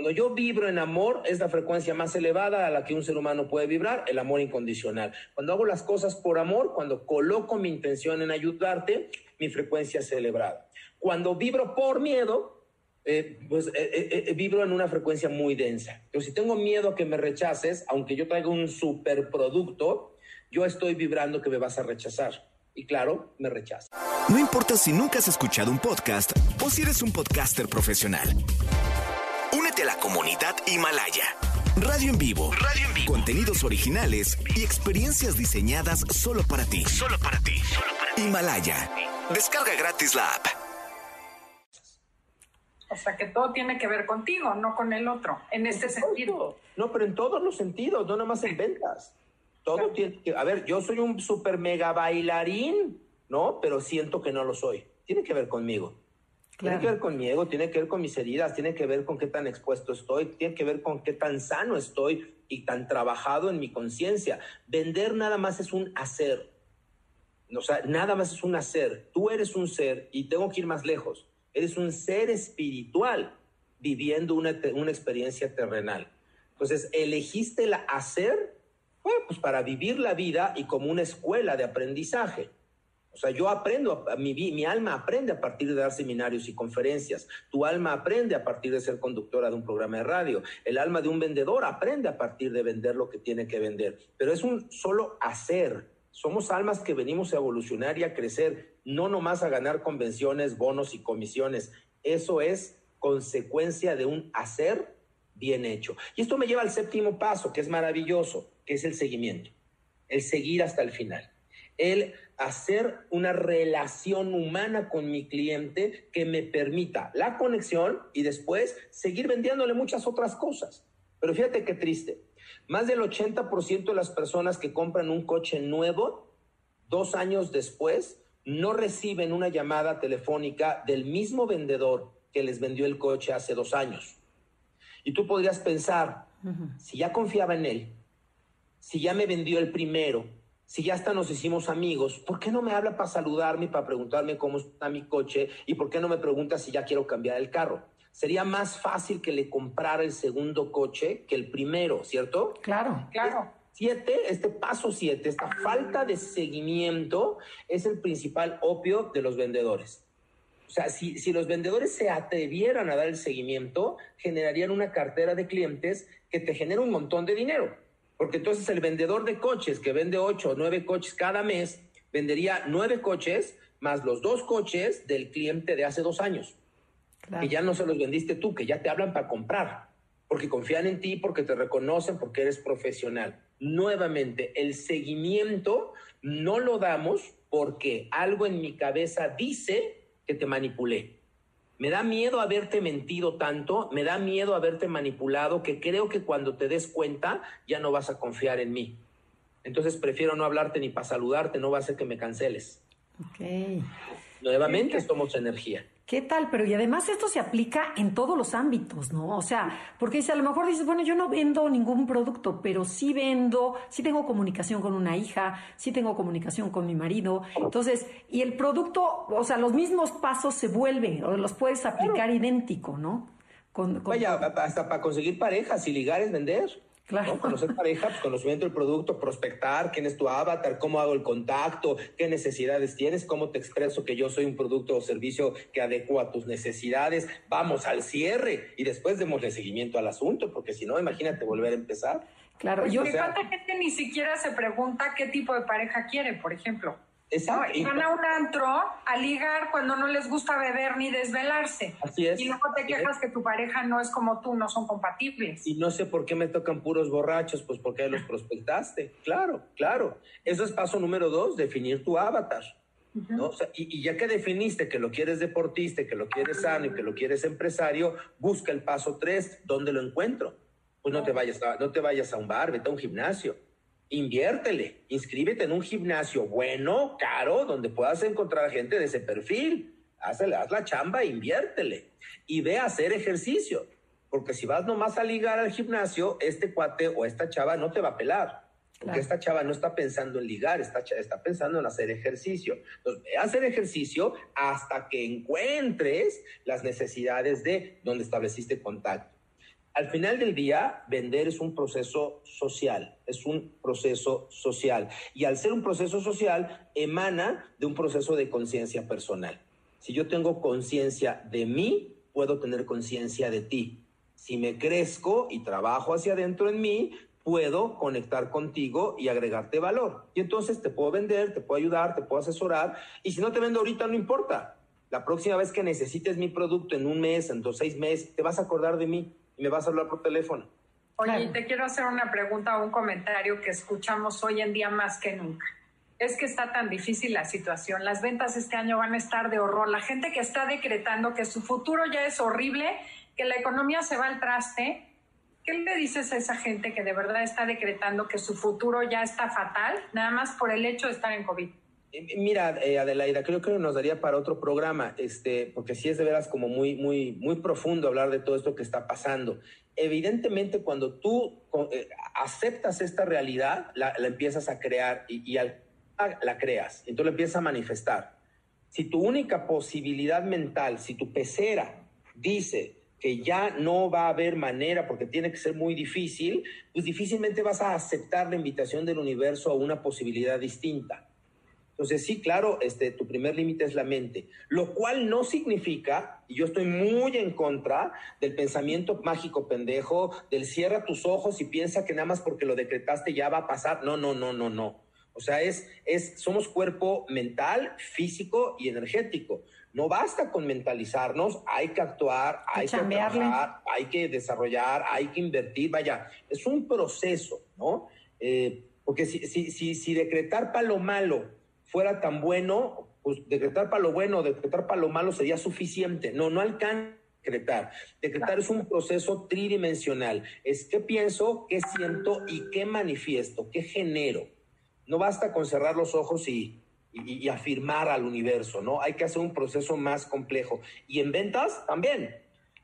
Cuando yo vibro en amor, es la frecuencia más elevada a la que un ser humano puede vibrar, el amor incondicional. Cuando hago las cosas por amor, cuando coloco mi intención en ayudarte, mi frecuencia es elevada. Cuando vibro por miedo, eh, pues eh, eh, vibro en una frecuencia muy densa. Pero si tengo miedo a que me rechaces, aunque yo traiga un superproducto, yo estoy vibrando que me vas a rechazar. Y claro, me rechazas. No importa si nunca has escuchado un podcast o si eres un podcaster profesional comunidad Himalaya. Radio en vivo. Radio en vivo. Contenidos originales y experiencias diseñadas solo para ti. Solo para ti. Himalaya. Descarga gratis la app. O sea que todo tiene que ver contigo, no con el otro, en este sentido. No, pero en todos los sentidos, no nada más en ventas. Todo tiene que. A ver, yo soy un super mega bailarín, ¿no? Pero siento que no lo soy. Tiene que ver conmigo. Tiene que ver con mi ego, tiene que ver con mis heridas, tiene que ver con qué tan expuesto estoy, tiene que ver con qué tan sano estoy y tan trabajado en mi conciencia. Vender nada más es un hacer. O sea, nada más es un hacer. Tú eres un ser y tengo que ir más lejos. Eres un ser espiritual viviendo una, una experiencia terrenal. Entonces, elegiste el hacer pues para vivir la vida y como una escuela de aprendizaje. O sea, yo aprendo, mi, alma aprende a partir de dar seminarios y conferencias. Tu alma aprende a partir de ser conductora de un programa de radio. El alma de un vendedor aprende a partir de vender lo que tiene que vender. Pero es un solo hacer. Somos almas que venimos a evolucionar y a crecer, no nomás a ganar convenciones, bonos y comisiones. Eso es consecuencia de un hacer bien hecho. Y esto me lleva al séptimo paso, que es maravilloso, que es el seguimiento. El seguir hasta el final. El hacer una relación humana con mi cliente que me permita la conexión y después seguir vendiéndole muchas otras cosas. Pero fíjate qué triste. Más del 80% de las personas que compran un coche nuevo, dos años después, no reciben una llamada telefónica del mismo vendedor que les vendió el coche hace dos años. Y tú podrías pensar, si ya confiaba en él, si ya me vendió el primero, si ya hasta nos hicimos amigos, ¿por qué no me habla para saludarme y para preguntarme cómo está mi coche? ¿Y por qué no me pregunta si ya quiero cambiar el carro? Sería más fácil que le comprara el segundo coche que el primero, ¿cierto? Claro, claro. Siete, este paso siete, esta falta de seguimiento es el principal opio de los vendedores. O sea, si, si los vendedores se atrevieran a dar el seguimiento, generarían una cartera de clientes que te genera un montón de dinero. Porque entonces el vendedor de coches que vende ocho o nueve coches cada mes, vendería nueve coches más los dos coches del cliente de hace dos años. Que ya no se los vendiste tú, que ya te hablan para comprar. Porque confían en ti, porque te reconocen, porque eres profesional. Nuevamente, el seguimiento no lo damos porque algo en mi cabeza dice que te manipulé. Me da miedo haberte mentido tanto, me da miedo haberte manipulado, que creo que cuando te des cuenta ya no vas a confiar en mí. Entonces prefiero no hablarte ni para saludarte, no va a ser que me canceles. Ok. Nuevamente somos energía. ¿Qué tal? Pero y además esto se aplica en todos los ámbitos, ¿no? O sea, porque dice, a lo mejor dices, bueno, yo no vendo ningún producto, pero sí vendo, sí tengo comunicación con una hija, sí tengo comunicación con mi marido. Entonces, y el producto, o sea, los mismos pasos se vuelven, o los puedes aplicar idéntico, ¿no? Vaya, hasta para conseguir parejas y ligar es vender. Claro. Conocer pareja, pues, conocimiento del producto, prospectar, quién es tu avatar, cómo hago el contacto, qué necesidades tienes, cómo te expreso que yo soy un producto o servicio que adecua a tus necesidades. Vamos al cierre y después démosle seguimiento al asunto, porque si no, imagínate volver a empezar. Claro, yo. ¿Cuánta gente ni siquiera se pregunta qué tipo de pareja quiere, por ejemplo? Exacto. Y van a un antro a ligar cuando no les gusta beber ni desvelarse. Así es. Y luego te quejas que tu pareja no es como tú, no son compatibles. Y no sé por qué me tocan puros borrachos, pues porque los prospectaste. Claro, claro. Eso es paso número dos, definir tu avatar. ¿no? y, y, ya que definiste que lo quieres deportista, que lo quieres sano y que lo quieres empresario, busca el paso tres, ¿dónde lo encuentro? Pues no te vayas a, no te vayas a un bar, vete a un gimnasio inviértele, inscríbete en un gimnasio bueno, caro, donde puedas encontrar gente de ese perfil. Haz, haz la chamba, inviértele y ve a hacer ejercicio. Porque si vas nomás a ligar al gimnasio, este cuate o esta chava no te va a pelar. Porque esta chava no está pensando en ligar, está, está pensando en hacer ejercicio. Entonces, ve a hacer ejercicio hasta que encuentres las necesidades de donde estableciste contacto. Al final del día, vender es un proceso social, es un proceso social. Y al ser un proceso social, emana de un proceso de conciencia personal. Si yo tengo conciencia de mí, puedo tener conciencia de ti. Si me crezco y trabajo hacia adentro en mí, puedo conectar contigo y agregarte valor. Y entonces te puedo vender, te puedo ayudar, te puedo asesorar. Y si no te vendo ahorita, no importa. La próxima vez que necesites mi producto en un mes, en dos, seis meses, te vas a acordar de mí y me vas a hablar por teléfono. Oye, te quiero hacer una pregunta o un comentario que escuchamos hoy en día más que nunca. Es que está tan difícil la situación. Las ventas este año van a estar de horror. La gente que está decretando que su futuro ya es horrible, que la economía se va al traste, ¿qué le dices a esa gente que de verdad está decretando que su futuro ya está fatal, nada más por el hecho de estar en COVID? Eh, mira, eh, Adelaida, creo que nos daría para otro programa, este, porque sí es de veras como muy, muy, muy profundo hablar de todo esto que está pasando. Evidentemente, cuando tú eh, aceptas esta realidad, la, empiezas a crear y, al, la creas, entonces la empiezas a manifestar. Si tu única posibilidad mental, si tu pecera dice que ya no va a haber manera porque tiene que ser muy difícil, pues difícilmente vas a aceptar la invitación del universo a una posibilidad distinta. Entonces, sí, claro, este, tu primer límite es la mente, lo cual no significa, y yo estoy muy en contra del pensamiento mágico pendejo, del cierra tus ojos y piensa que nada más porque lo decretaste ya va a pasar. No, no, no, no, no. O sea, es, es, somos cuerpo mental, físico y energético. No basta con mentalizarnos, hay que actuar, hay que trabajar, hay que desarrollar, hay que invertir. Vaya, es un proceso, ¿no? Eh, porque si, si, si, si decretar para lo malo fuera tan bueno, pues decretar para lo bueno, decretar para lo malo sería suficiente. No, no alcanza decretar. Decretar es un proceso tridimensional. Es qué pienso, qué siento y qué manifiesto, qué genero. No basta con cerrar los ojos y, y, afirmar al universo, ¿no? Hay que hacer un proceso más complejo. Y en ventas también.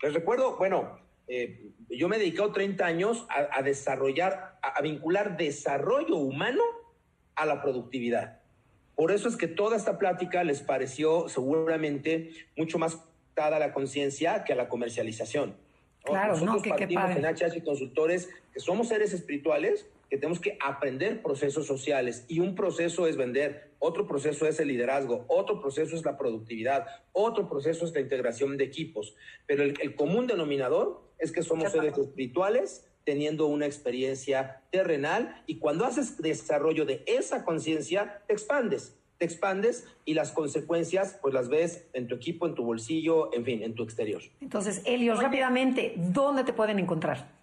Les recuerdo, bueno, eh, yo me he dedicado 30 años a, desarrollar, a vincular desarrollo humano a la productividad. Por eso es que toda esta plática les pareció seguramente mucho más dada a la conciencia que a la comercialización. Claro, Nosotros no, que, partimos en HH Consultores que somos seres espirituales que tenemos que aprender procesos sociales y un proceso es vender, otro proceso es el liderazgo, otro proceso es la productividad, otro proceso es la integración de equipos, pero el, el común denominador es que somos seres espirituales teniendo una experiencia terrenal y cuando haces desarrollo de esa conciencia, te expandes, te expandes y las consecuencias pues las ves en tu equipo, en tu bolsillo, en fin, en tu exterior. Entonces, Helios, rápidamente, ¿dónde te pueden encontrar?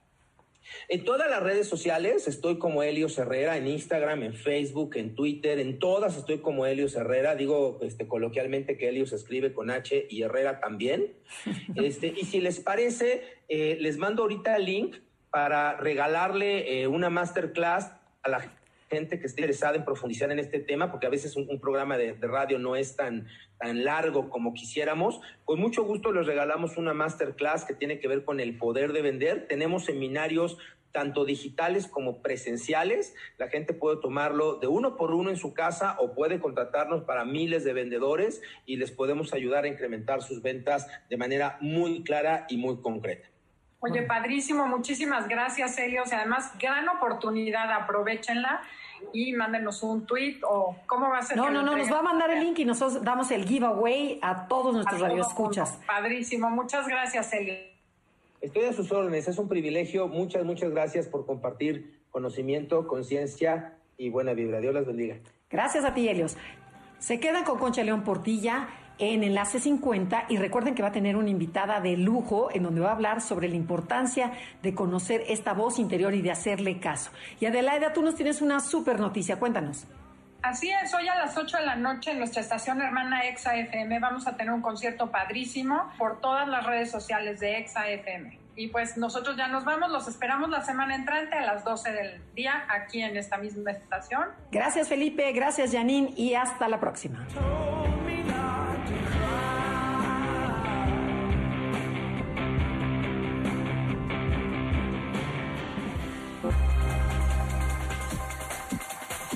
En todas las redes sociales estoy como Helios Herrera, en Instagram, en Facebook, en Twitter, en todas estoy como Helios Herrera. Digo este, coloquialmente que Helios escribe con H y Herrera también. Este, y si les parece, eh, les mando ahorita el link para regalarle eh, una masterclass a la gente que esté interesada en profundizar en este tema, porque a veces un, programa de, radio no es tan, tan largo como quisiéramos. Con mucho gusto les regalamos una masterclass que tiene que ver con el poder de vender. Tenemos seminarios tanto digitales como presenciales. La gente puede tomarlo de uno por uno en su casa o puede contratarnos para miles de vendedores y les podemos ayudar a incrementar sus ventas de manera muy clara y muy concreta. Oye, padrísimo, muchísimas gracias, Helios. Y además, gran oportunidad, aprovechenla y mándenos un tweet o cómo va a ser. No, no, no, nos va a mandar el link y nosotros damos el giveaway a todos nuestros radioescuchas. Padrísimo, muchas gracias, Helios. Estoy a sus órdenes, es un privilegio. Muchas, muchas gracias por compartir conocimiento, conciencia y buena vibra. Dios las bendiga. Gracias a ti, Helios. Se quedan con Concha León Portilla en Enlace 50 y recuerden que va a tener una invitada de lujo en donde va a hablar sobre la importancia de conocer esta voz interior y de hacerle caso. Y Adelaida, tú nos tienes una super noticia, cuéntanos. Así es, hoy a las 8 de la noche en nuestra estación hermana Exa FM vamos a tener un concierto padrísimo por todas las redes sociales de Exa FM. Y pues nosotros ya nos vamos, los esperamos la semana entrante a las 12 del día aquí en esta misma estación. Gracias Felipe, gracias Janine y hasta la próxima.